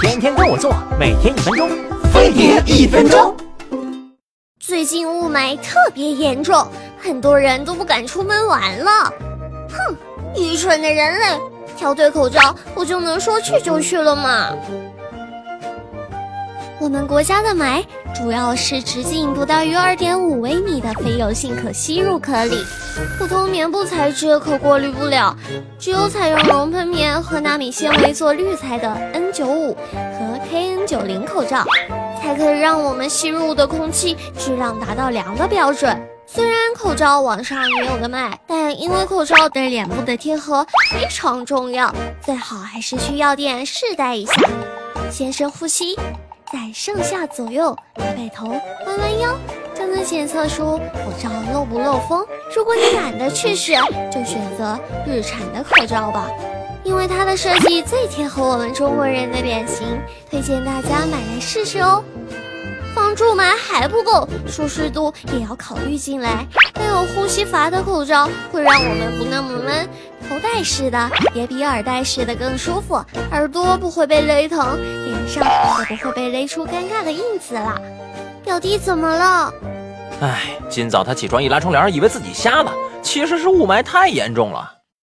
天天跟我做，每天一分钟，飞碟一分钟。最近雾霾特别严重，很多人都不敢出门玩了。哼，愚蠢的人类，挑对口罩不就能说去就去了吗？我们国家的霾主要是直径不大于二点五微米的非油性可吸入颗粒，普通棉布材质可过滤不了，只有采用熔喷棉和纳米纤维做滤材的 N95 和 KN90 口罩，才可以让我们吸入的空气质量达到良的标准。虽然口罩网上也有的卖，但因为口罩对脸部的贴合非常重要，最好还是去药店试戴一下，先深呼吸。在上下左右摆摆头，弯弯腰，就能检测出口罩漏不漏风。如果你懒得去试，就选择日产的口罩吧，因为它的设计最贴合我们中国人的脸型，推荐大家买来试试哦。防蛀霾还不够，舒适度也要考虑进来。呼吸阀的口罩会让我们不那么闷。头戴式的也比耳戴式的更舒服，耳朵不会被勒疼，脸上也不会被勒出尴尬的印子了。表弟怎么了？哎，今早他起床一拉窗帘，以为自己瞎了，其实是雾霾太严重了。